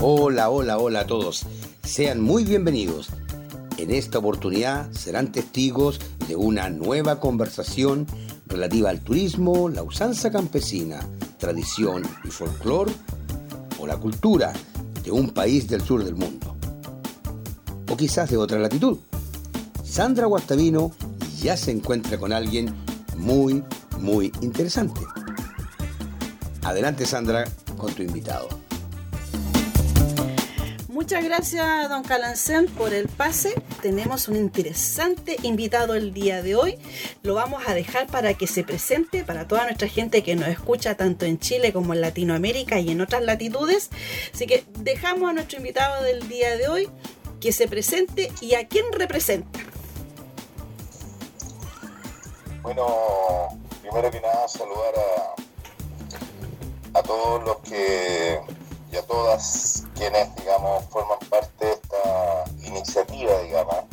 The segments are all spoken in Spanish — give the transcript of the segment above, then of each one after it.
Hola, hola, hola a todos. Sean muy bienvenidos. En esta oportunidad serán testigos de una nueva conversación relativa al turismo, la usanza campesina, tradición y folclore o la cultura de un país del sur del mundo. O quizás de otra latitud. Sandra Guastavino ya se encuentra con alguien muy, muy interesante. Adelante Sandra con tu invitado. Muchas gracias, don Calancén, por el pase. Tenemos un interesante invitado el día de hoy. Lo vamos a dejar para que se presente para toda nuestra gente que nos escucha tanto en Chile como en Latinoamérica y en otras latitudes. Así que dejamos a nuestro invitado del día de hoy que se presente y a quién representa. Bueno, primero que nada saludar a, a todos los que y a todas quienes, digamos, forman parte de esta iniciativa, digamos.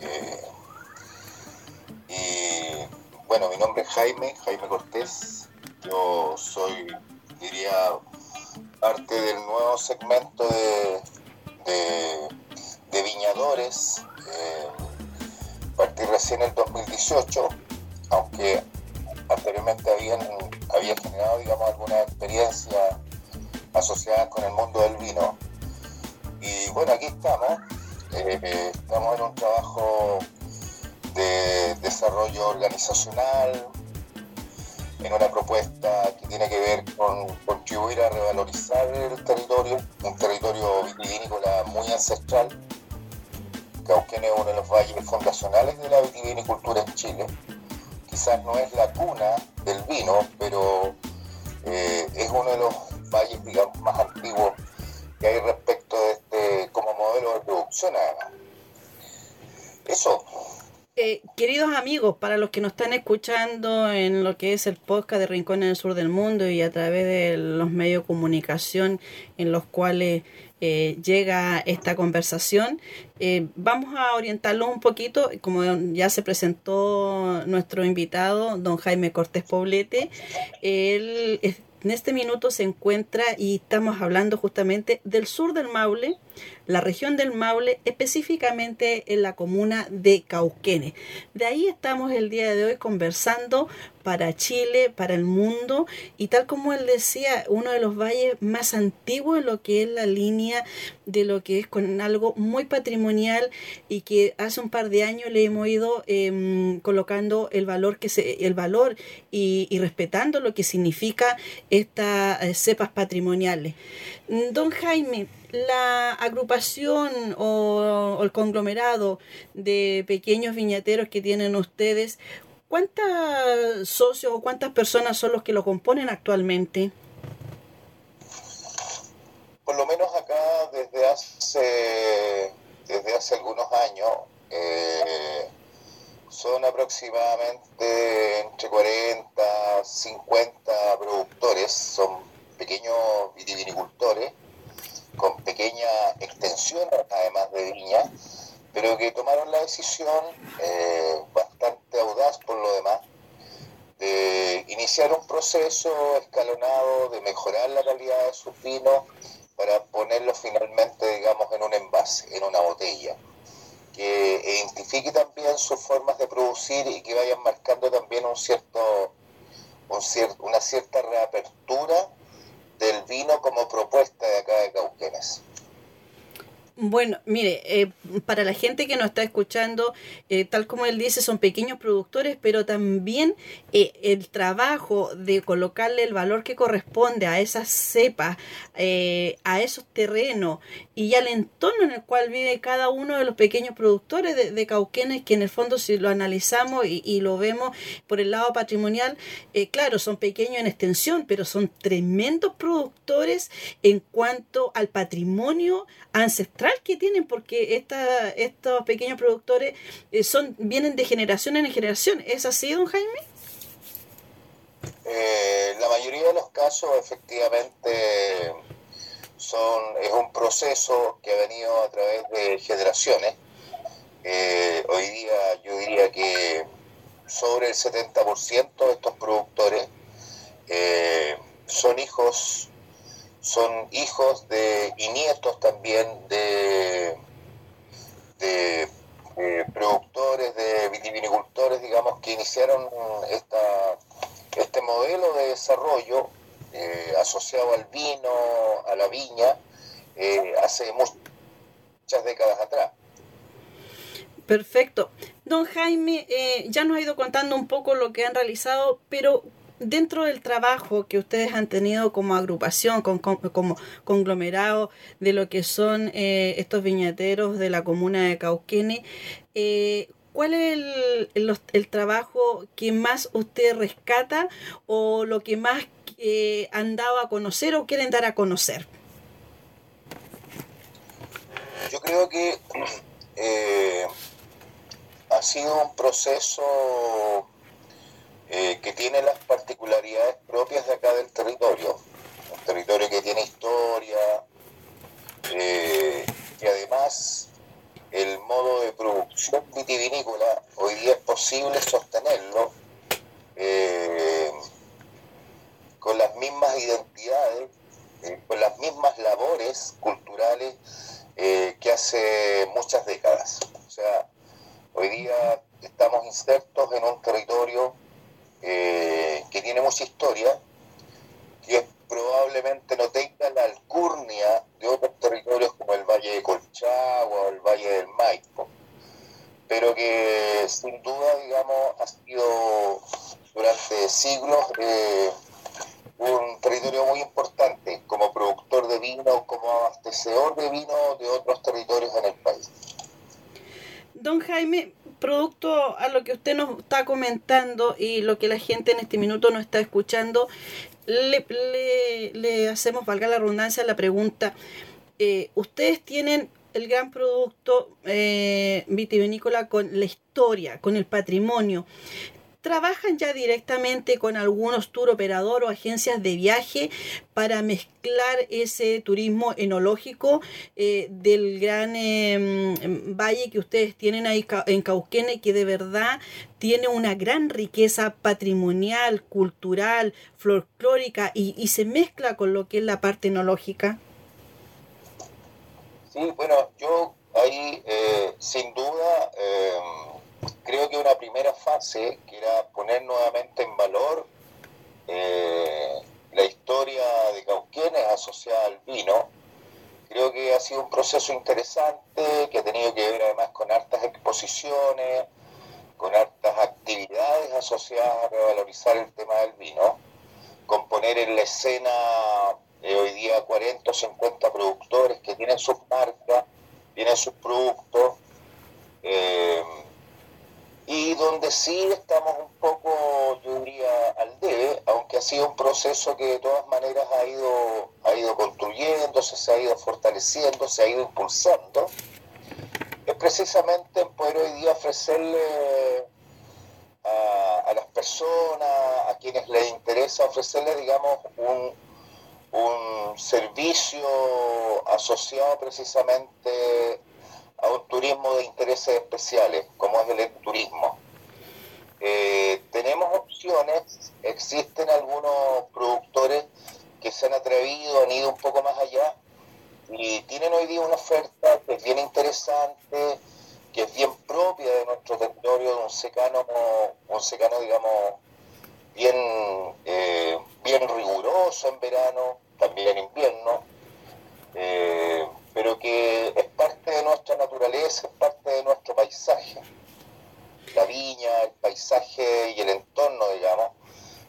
Eh, y bueno, mi nombre es Jaime, Jaime Cortés. Yo soy, diría, parte del nuevo segmento de, de, viñadores. Eh, partí recién en el 2018, aunque anteriormente habían, había generado, digamos, alguna experiencia asociadas con el mundo del vino. Y bueno, aquí estamos. Eh, eh, estamos en un trabajo de desarrollo organizacional, en una propuesta que tiene que ver con contribuir a revalorizar el territorio, un territorio vitivinícola muy ancestral. Cauquén es uno de los valles fundacionales de la vitivinicultura en Chile. Quizás no es la cuna del vino, pero eh, es uno de los valles, digamos, más antiguos que hay respecto de este como modelo de producción Eso. Eh, queridos amigos, para los que nos están escuchando en lo que es el podcast de Rincón en el Sur del Mundo y a través de los medios de comunicación en los cuales eh, llega esta conversación, eh, vamos a orientarlo un poquito, como ya se presentó nuestro invitado, don Jaime Cortés Poblete, él en este minuto se encuentra y estamos hablando justamente del sur del Maule, la región del Maule, específicamente en la comuna de Cauquenes. De ahí estamos el día de hoy conversando para Chile, para el mundo, y tal como él decía, uno de los valles más antiguos en lo que es la línea de lo que es con algo muy patrimonial y que hace un par de años le hemos ido em, colocando el valor que se, el valor y, respetando lo que significa estas eh, cepas patrimoniales. Don Jaime, la agrupación o, el conglomerado de pequeños viñateros que tienen ustedes, ¿cuántos socios o cuántas personas son los que lo componen actualmente? Por lo menos acá desde hace, desde hace algunos años eh, son aproximadamente entre 40, 50 productores, son pequeños vitivinicultores con pequeña extensión, además de viña, pero que tomaron la decisión, eh, bastante audaz por lo demás, de iniciar un proceso escalonado de mejorar la calidad de sus vinos para ponerlo finalmente, digamos, en un envase, en una botella, que identifique también sus formas de producir y que vayan marcando también un cierto, un una cierta reapertura del vino como propuesta de acá de Cauquenes. Bueno, mire, eh, para la gente que nos está escuchando, eh, tal como él dice, son pequeños productores, pero también eh, el trabajo de colocarle el valor que corresponde a esas cepas, a esos terrenos y al entorno en el cual vive cada uno de los pequeños productores de, Cauquenes, que en el fondo si lo analizamos y lo vemos por el lado patrimonial, claro, son pequeños en extensión, pero son tremendos productores en cuanto al patrimonio ancestral que tienen, porque esta, estos pequeños productores eh, son vienen de generación en generación. ¿Es así, don Jaime? Eh, la mayoría de los casos, efectivamente, son es un proceso que ha venido a través de generaciones. Eh, hoy día yo diría que sobre el 70% de estos productores son hijos son hijos de y nietos también de, de productores, de vitivinicultores, digamos, que iniciaron esta, este modelo de desarrollo eh, asociado al vino, a la viña, eh, hace muchas décadas atrás. Perfecto. Don Jaime, eh, ya nos ha ido contando un poco lo que han realizado, pero dentro del trabajo que ustedes han tenido como agrupación, como conglomerado de lo que son eh, estos viñateros de la comuna de Cauquene, eh, ¿cuál es el, trabajo que más usted rescata o lo que más eh, han dado a conocer o quieren dar a conocer? Yo creo que ha sido un proceso eh, que tiene las particularidades propias de acá del territorio. Un territorio que tiene historia, eh, además el modo de producción vitivinícola hoy día es posible sostenerlo eh, con las mismas identidades, con las mismas labores culturales que hace muchas décadas. O sea, hoy día estamos insertos en un territorio eh, que tiene mucha historia, que probablemente no tenga la alcurnia de otros territorios como el Valle de Colchagua o el Valle del Maipo, pero que sin duda, digamos, ha sido durante siglos eh, un territorio muy importante como productor de vino, como abastecedor de vino de otros territorios en el país. Don Jaime, producto a lo que usted nos está comentando y lo que la gente en este minuto nos está escuchando, le, hacemos, valga la redundancia, la pregunta. Eh, ustedes tienen el gran producto eh, vitivinícola con la historia, con el patrimonio trabajan ya directamente con algunos tour operador o agencias de viaje para mezclar ese turismo enológico eh, del gran em, valle que ustedes tienen ahí en Cauquene, que de verdad tiene una gran riqueza patrimonial, cultural, folclórica y, se mezcla con lo que es la parte enológica. Sí, bueno, yo ahí eh, sin duda em, creo que una primera fase, que era poner nuevamente en valor eh, la historia de Cauquienes asociada al vino, creo que ha sido un proceso interesante, que ha tenido que ver además con hartas exposiciones, con hartas actividades asociadas a revalorizar el tema del vino, con poner en la escena eh, hoy día 40 o 50 productores que tienen sus marcas, tienen sus productos. Eh, y donde sí estamos un poco, yo diría, al debe, aunque ha sido un proceso que de todas maneras ha ido, ha ido construyéndose, se ha ido fortaleciendo, se ha ido impulsando, es precisamente en poder hoy día ofrecerle a, las personas, a quienes les interesa, ofrecerle, digamos, un, un servicio asociado precisamente a un turismo de intereses especiales, como es el turismo. Eh, tenemos opciones, existen algunos productores que se han atrevido, han ido un poco más allá y tienen hoy día una oferta que es bien interesante, que es bien propia de nuestro territorio, de un secano, un secano digamos, bien, eh, bien riguroso en verano, también en invierno. Eh, pero que es parte de nuestro paisaje. La viña, el paisaje y el entorno, digamos,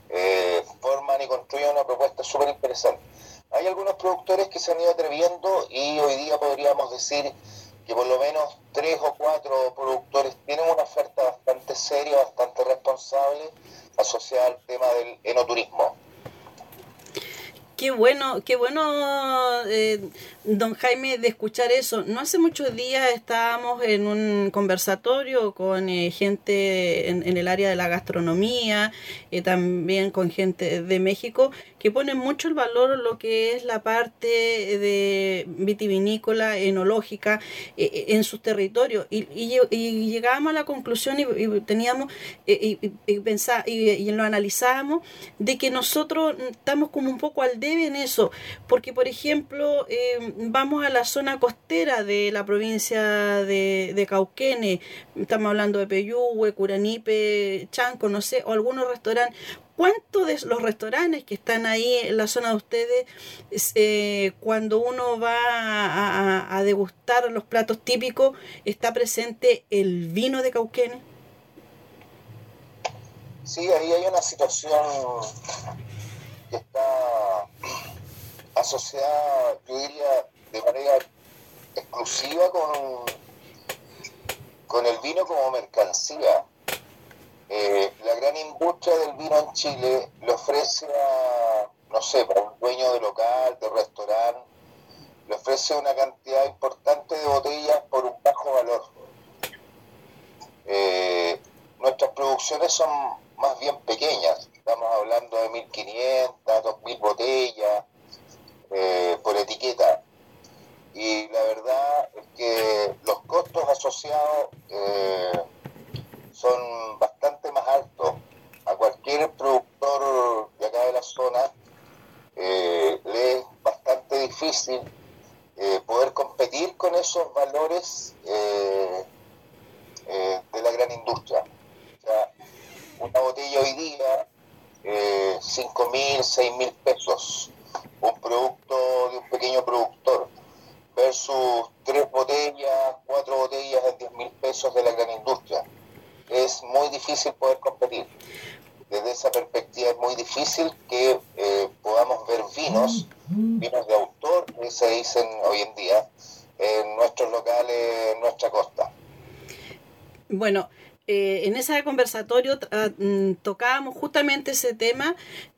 eh, forman y construyen una propuesta súper interesante. Hay algunos productores que se han ido atreviendo y hoy día podríamos decir que por lo menos tres o cuatro productores tienen una oferta bastante seria, bastante responsable asociada al tema del enoturismo. Qué bueno, qué bueno, eh, don Jaime, de escuchar eso. No hace muchos días estábamos en un conversatorio con eh, gente en, el área de la gastronomía, eh, también con gente de México, que ponen mucho el valor lo que es la parte de vitivinícola, enológica, en sus territorios. Y, y, llegábamos a la conclusión y, teníamos, y, y, y lo analizábamos, de que nosotros estamos como un poco al debe en eso, porque por ejemplo eh, vamos a la zona costera de la provincia de, de estamos hablando de Peyúgue, Curanipe, Chanco, no sé, o algunos restaurantes, ¿Cuántos de los restaurantes que están ahí en la zona de ustedes, eh, cuando uno va a, a, degustar los platos típicos, está presente el vino de Cauquene? Sí, ahí hay una situación que está asociada, yo diría, de manera exclusiva con, con el vino como mercancía. Eh, la gran industria del vino en Chile le ofrece a, no sé, para un dueño de local, de restaurante, le ofrece una cantidad importante de botellas por un bajo valor. Eh, nuestras producciones son más bien pequeñas, estamos hablando de 1.500, 2.000 botellas eh, por etiqueta. Y la verdad es que los costos asociados son bastante más altos. A cualquier productor de acá de la zona eh, le es bastante difícil eh, poder competir con esos valores eh, de la gran industria. O sea, una botella hoy día, eh, 5 mil, 6 mil pesos, un producto de un pequeño productor, versus tres botellas, cuatro botellas de 10 mil pesos de la gran industria es muy difícil poder competir. Desde esa perspectiva es muy difícil que eh, podamos ver vinos, vinos de autor que se dicen hoy en día, conversatorio ah, mm, tocábamos justamente ese tema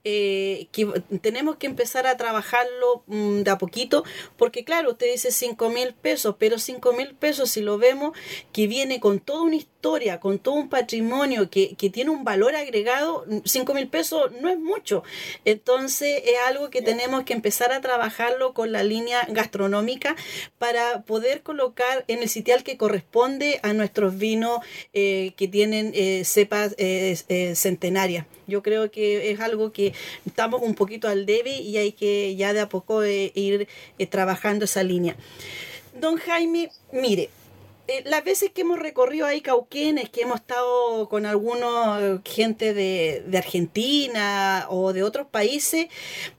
eh, que tenemos que empezar a trabajarlo mm, de a poquito, porque claro, usted dice 5 mil pesos, pero 5 mil pesos si lo vemos que viene con toda una historia, con todo un patrimonio que, que tiene un valor agregado, 5 mil pesos no es mucho. Entonces es algo que tenemos que empezar a trabajarlo con la línea gastronómica para poder colocar en el sitial que corresponde a nuestros vinos eh, que tienen eh, cepas eh, eh centenarias. Yo creo que es algo que estamos un poquito al debe y hay que ya de a poco eh, ir eh, trabajando esa línea. Don Jaime, mire, eh, las veces que hemos recorrido ahí Cauquenes, que hemos estado con algunos gente de, Argentina o de otros países,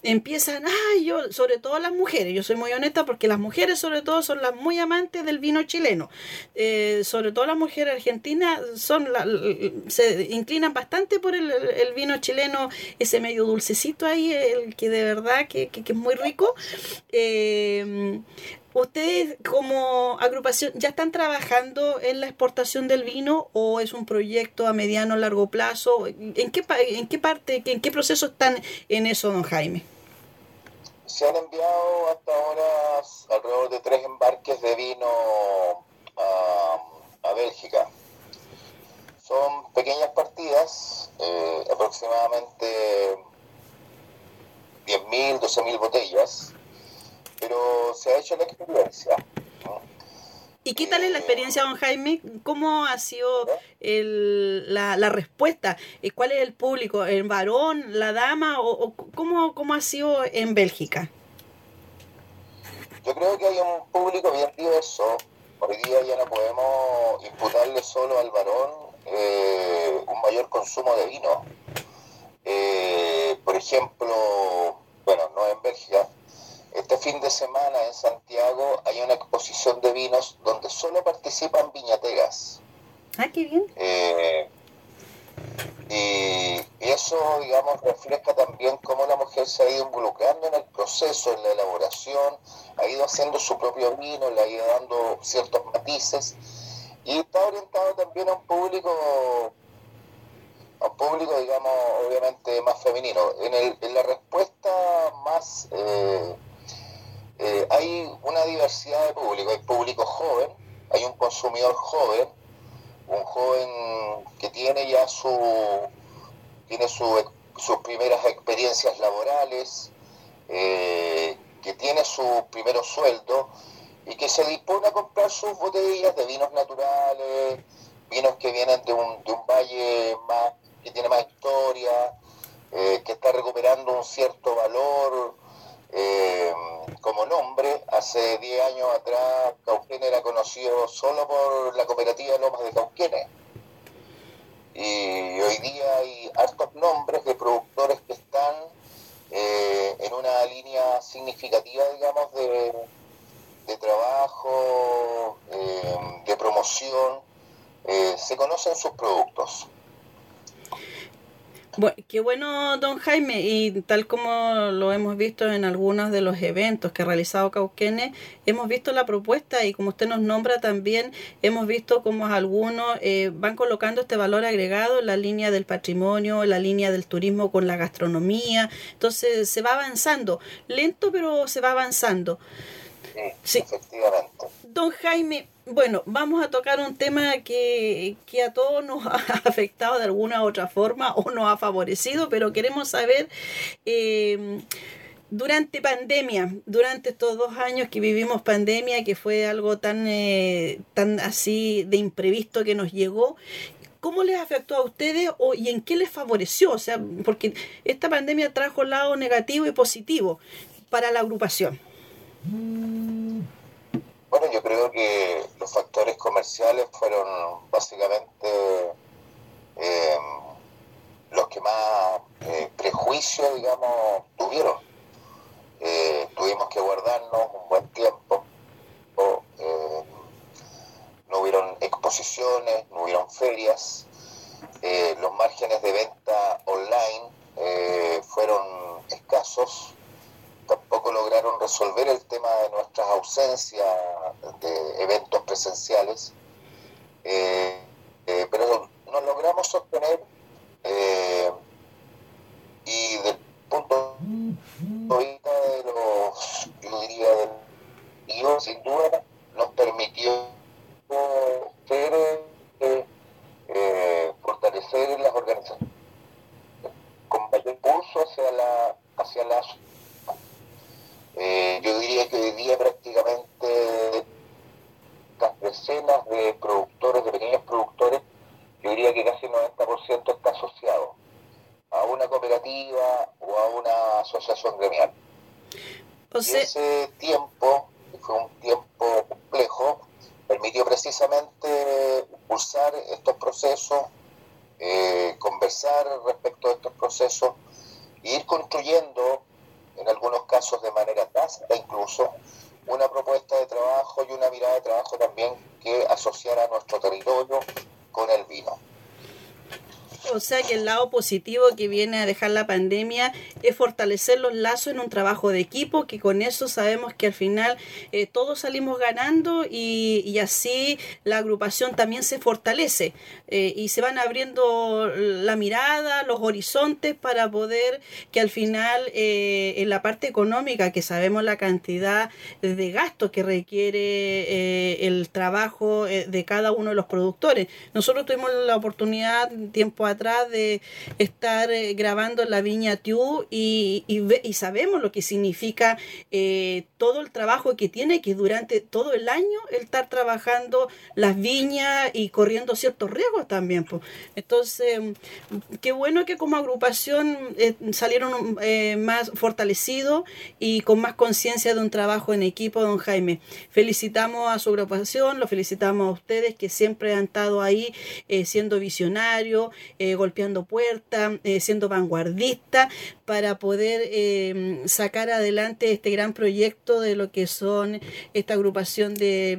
empiezan, ay, yo, sobre todo las mujeres, yo soy muy honesta porque las mujeres sobre todo son las muy amantes del vino chileno, eh, sobre todo las mujeres argentinas son se inclinan bastante por el, vino chileno, ese medio dulcecito ahí, el que de verdad que, que, que es muy rico. Eh, ¿Ustedes como agrupación ya están trabajando en la exportación del vino o es un proyecto a mediano o largo plazo? ¿En qué, en qué parte, en qué proceso están en eso, don Jaime? Se han enviado hasta ahora alrededor de tres embarques de vino a, a Bélgica. Son pequeñas partidas, eh, aproximadamente 10.000, 12.000 botellas pero se ha hecho la experiencia. ¿Y qué tal es la experiencia, don Jaime? ¿Cómo ha sido el, la, la, respuesta? Eh, ¿Cuál es el público? ¿El varón, la dama? ¿O, o cómo, cómo, ha sido en Bélgica? Yo creo que hay un público bien diverso. Hoy día ya no podemos imputarle solo al varón eh, un mayor consumo de vino. Eh, por ejemplo, bueno, este fin de semana en Santiago hay una exposición de vinos donde solo participan viñateras. Ah, qué bien. Eh, y eso, digamos, refleja también cómo la mujer se ha ido involucrando en el proceso, en la elaboración, ha ido haciendo su propio vino, le ha ido dando ciertos matices y está orientado también a un público, a un público, digamos, obviamente más femenino. En, el, en la respuesta más... Eh, eh, hay una diversidad de público, hay público joven, hay un consumidor joven, un joven que tiene ya su tiene su, sus primeras experiencias laborales, eh, que tiene su primer sueldo y que se dispone a comprar sus botellas de vinos naturales, vinos que vienen de un, de un valle más que tiene más historia, eh, que está recuperando un cierto valor Eh, como nombre, hace 10 años atrás Cauquene era conocido solo por la cooperativa Lomas de Cauquene. Y hoy día hay hartos nombres de productores que están eh, en una línea significativa, digamos, de, trabajo, eh, de promoción. se conocen sus productos. Bueno, qué bueno, don Jaime, y tal como lo hemos visto en algunos de los eventos que ha realizado Cauquene, hemos visto la propuesta y como usted nos nombra también, hemos visto como algunos eh, van colocando este valor agregado en la línea del patrimonio, en la línea del turismo con la gastronomía, entonces se va avanzando, lento pero se va avanzando. Sí, efectivamente. Don Jaime, bueno, vamos a tocar un tema que, a todos nos ha afectado de alguna u otra forma o nos ha favorecido, pero queremos saber, em, durante pandemia, durante estos dos años que vivimos pandemia, que fue algo tan, eh, tan así de imprevisto que nos llegó, ¿Cómo les afectó a ustedes o, y en qué les favoreció? O sea, porque esta pandemia trajo lado negativo y positivo para la agrupación. Bueno, yo creo que los factores comerciales fueron básicamente eh, los que más eh, prejuicio, digamos, tuvieron. Eh, tuvimos que guardarnos un buen tiempo. no hubieron exposiciones, no hubieron ferias. los márgenes de venta online fueron escasos lograron resolver el tema de nuestras ausencias de eventos presenciales, eh, eh, pero nos logramos sostener eh, y del punto de vista de los, yo diría, del sin duda, nos permitió fortalecer las organizaciones con mayor impulso hacia la hacia la eh, yo diría que hoy día prácticamente las decenas de productores, de pequeños productores, yo diría que casi el 90% está asociado a una cooperativa o a una asociación gremial. y ese tiempo, que fue un tiempo complejo, permitió precisamente impulsar estos procesos, eh, conversar respecto a estos procesos e ir construyendo en algunos casos de manera tácita incluso, una propuesta de trabajo y una mirada de trabajo también que asociara nuestro territorio con el vino. O sea que el lado positivo que viene a dejar la pandemia es fortalecer los lazos en un trabajo de equipo, que con eso sabemos que al final eh, todos salimos ganando y, así la agrupación también se fortalece eh, y se van abriendo la mirada, los horizontes para poder que al final eh, en la parte económica, que sabemos la cantidad de gastos que requiere el trabajo de cada uno de los productores. Nosotros tuvimos la oportunidad tiempo atrás de estar eh, grabando la Viña Tiu y, y, sabemos lo que significa eh, todo el trabajo que tiene, que durante todo el año el estar trabajando las viñas y corriendo ciertos riesgos también. Entonces, qué bueno que como agrupación eh, salieron más fortalecidos y con más conciencia de un trabajo en equipo, don Jaime. Felicitamos a su agrupación, lo felicitamos a ustedes que siempre han estado ahí siendo visionarios, eh, golpeando puertas, eh, siendo vanguardista para poder eh, sacar adelante este gran proyecto de lo que son esta agrupación de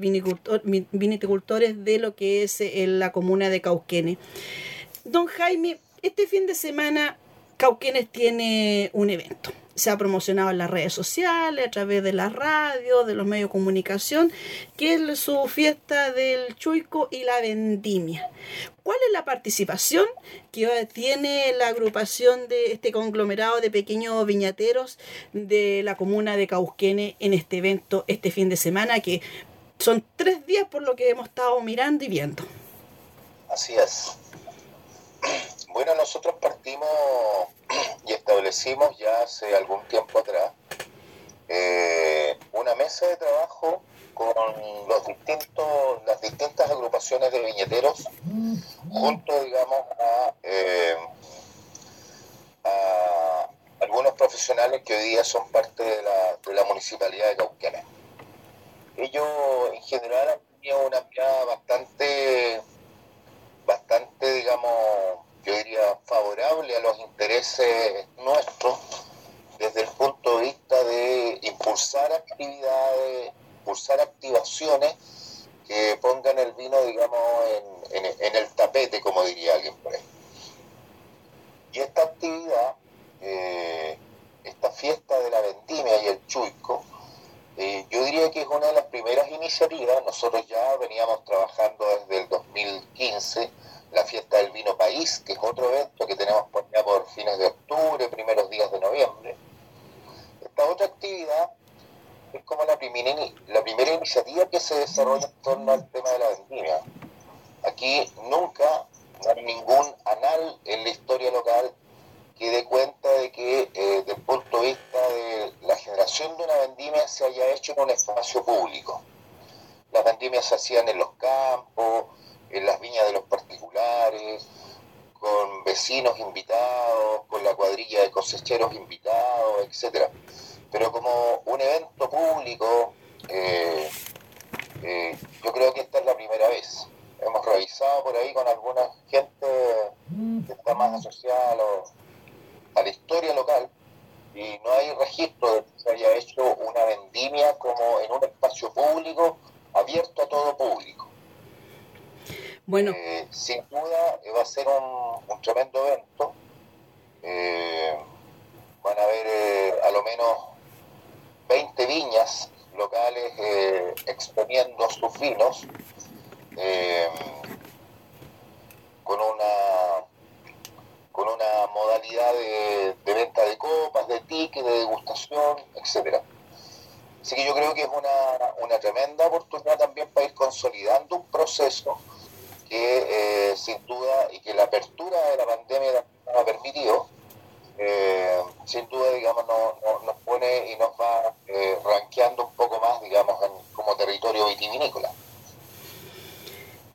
vinicultores de lo que es la comuna de Cauquenes. Don Jaime, este fin de semana Cauquenes tiene un evento se ha promocionado en las redes sociales, a través de la radio, de los medios de comunicación, que es su fiesta del Chuico y la Vendimia. ¿Cuál es la participación que tiene la agrupación de este conglomerado de pequeños viñateros de la comuna de Causquene en este evento este fin de semana, que son tres días por lo que hemos estado mirando y viendo? Así es. Bueno, nosotros partimos y establecimos ya hace algún tiempo atrás eh, una mesa de trabajo con los distintos, las distintas agrupaciones de viñeteros junto, digamos, a, eh, algunos profesionales que hoy día son parte de la, de la municipalidad de Cauquenes. Ellos en general han tenido una mirada bastante, bastante, digamos, yo diría, favorable a los intereses nuestros desde el punto de vista de impulsar actividades, impulsar activaciones que pongan el vino, digamos, en, el tapete, como diría alguien por. Y esta actividad, eh, esta fiesta de la vendimia y el chuico, eh, yo diría que es una de las primeras iniciativas. Nosotros ya veníamos trabajando desde el 2015 la fiesta del vino país, que es otro evento que tenemos por ya por fines de octubre, primeros días de noviembre. Esta otra actividad es como la primera, la primera iniciativa que se desarrolla en torno al tema de la vendimia. Aquí nunca hay ningún anal en la historia local que dé cuenta de que eh, desde el punto de vista de la generación de una vendimia se haya hecho en un espacio público. Las vendimias se hacían en los campos, en las viñas de los particulares, con vecinos invitados, con la cuadrilla de cosecheros invitados, etcétera. Pero como un evento público, eh, eh, yo creo que esta es la primera vez. Hemos revisado por ahí con alguna gente que está más asociada a, la historia local y no hay registro de que se haya hecho una vendimia como en un espacio público abierto a todo público. Bueno. Eh, sin duda va a ser un, tremendo evento. Eh, van a haber eh, a lo menos 20 viñas locales exponiendo sus vinos con una con una modalidad de, venta de copas, de tickets, de degustación, etcétera. Así que yo creo que es una, una tremenda oportunidad también para ir consolidando un proceso que eh, sin duda y que la apertura de la pandemia nos ha permitido, eh, sin duda, digamos, nos pone y nos va eh, ranqueando un poco más, digamos, como territorio vitivinícola.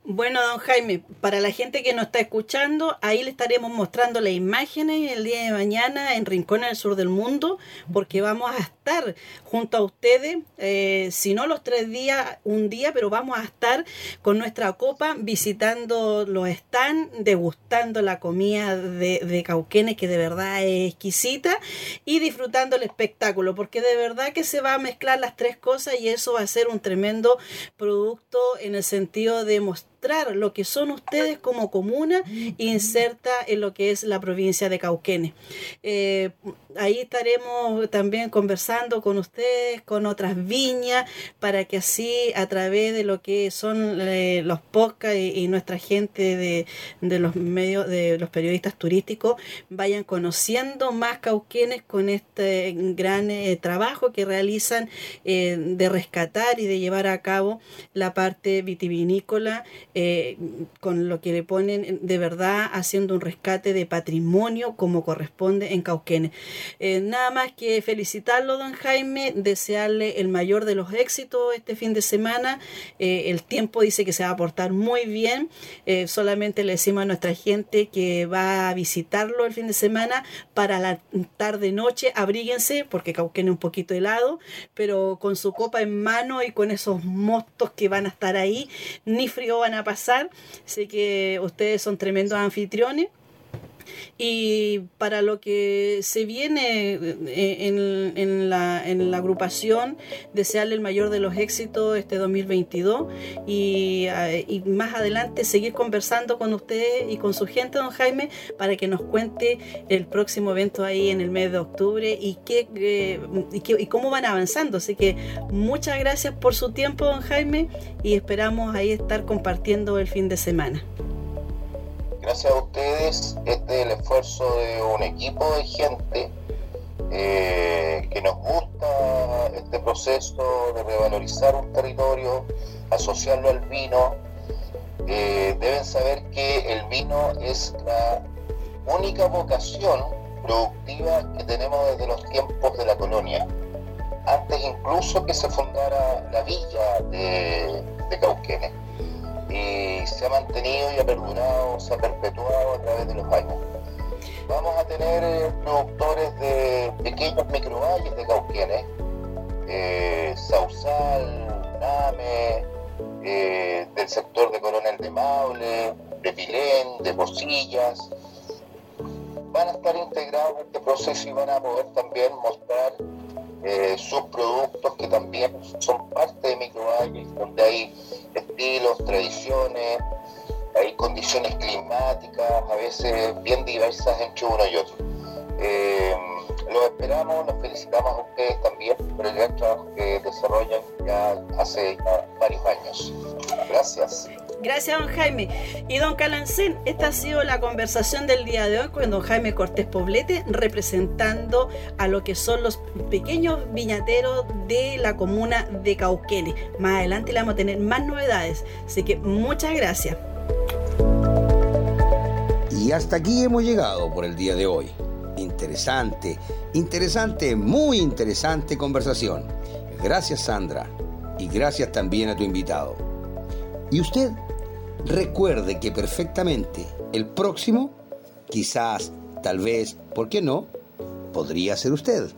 Bueno, don Jaime, para la gente que nos está escuchando, ahí le estaremos mostrando las imágenes el día de mañana en Rincón del Sur del Mundo, porque vamos a estar junto a ustedes, eh, si no los tres días, un día, pero vamos a estar con nuestra copa visitando los stands, degustando la comida de, de Cauquenes, que de verdad es exquisita, y disfrutando el espectáculo, porque de verdad que se va a mezclar las tres cosas y eso va a ser un tremendo producto en el sentido de mostrar lo que son ustedes como comuna inserta en lo que es la provincia de Cauquenes. Eh, ahí estaremos también conversando con ustedes, con otras viñas, para que así a través de lo que son eh, los podcasts y, nuestra gente de, los medios, de los periodistas turísticos, vayan conociendo más Cauquenes con este gran eh, trabajo que realizan de rescatar y de llevar a cabo la parte vitivinícola eh, con lo que le ponen de verdad haciendo un rescate de patrimonio como corresponde en Cauquenes. Eh, nada más que felicitarlo, don Jaime, desearle el mayor de los éxitos este fin de semana. Eh, el tiempo dice que se va a portar muy bien. solamente le decimos a nuestra gente que va a visitarlo el fin de semana para la tarde-noche. Abríguense porque Cauquenes es un poquito helado, pero con su copa en mano y con esos mostos que van a estar ahí, ni frío van a pasar. Sé que ustedes son tremendos anfitriones. Y para lo que se viene eh, en, la, agrupación, desearle el mayor de los éxitos este 2022 y, eh, y, más adelante seguir conversando con ustedes y con su gente, don Jaime, para que nos cuente el próximo evento ahí en el mes de octubre y, qué, eh, y, qué, y cómo van avanzando. Así que muchas gracias por su tiempo, don Jaime, y esperamos ahí estar compartiendo el fin de semana. Gracias a ustedes, este es el esfuerzo de un equipo de gente eh, que nos gusta este proceso de revalorizar un territorio, asociarlo al vino. Eh, deben saber que el vino es la única vocación productiva que tenemos desde los tiempos de la colonia. Antes incluso que se fundara la villa de, de Cauquenes y se ha mantenido y ha perdurado, se ha perpetuado a través de los años. Vamos a tener eh, productores de pequeños microvalles de cauquenes, eh, Sausal, Name, eh, del sector de Coronel de Maule, de Pilén, de Posillas. Van a estar integrados en este proceso y van a poder también mostrar sus productos que también son parte de microvalles, donde hay estilos, tradiciones, hay condiciones climáticas, a veces bien diversas entre uno y otro. Eh, los esperamos, los felicitamos a ustedes también por el gran trabajo que desarrollan ya hace varios años. Gracias. Gracias, don Jaime. Y don Calancén, esta ha sido la conversación del día de hoy con don Jaime Cortés Poblete, representando a lo que son los pequeños viñateros de la comuna de Cauquenes. Más adelante le vamos a tener más novedades. Así que muchas gracias. Y hasta aquí hemos llegado por el día de hoy. Interesante, interesante, muy interesante conversación. Gracias Sandra y gracias también a tu invitado. Y usted recuerde que perfectamente el próximo, quizás, tal vez, ¿por qué no? Podría ser usted.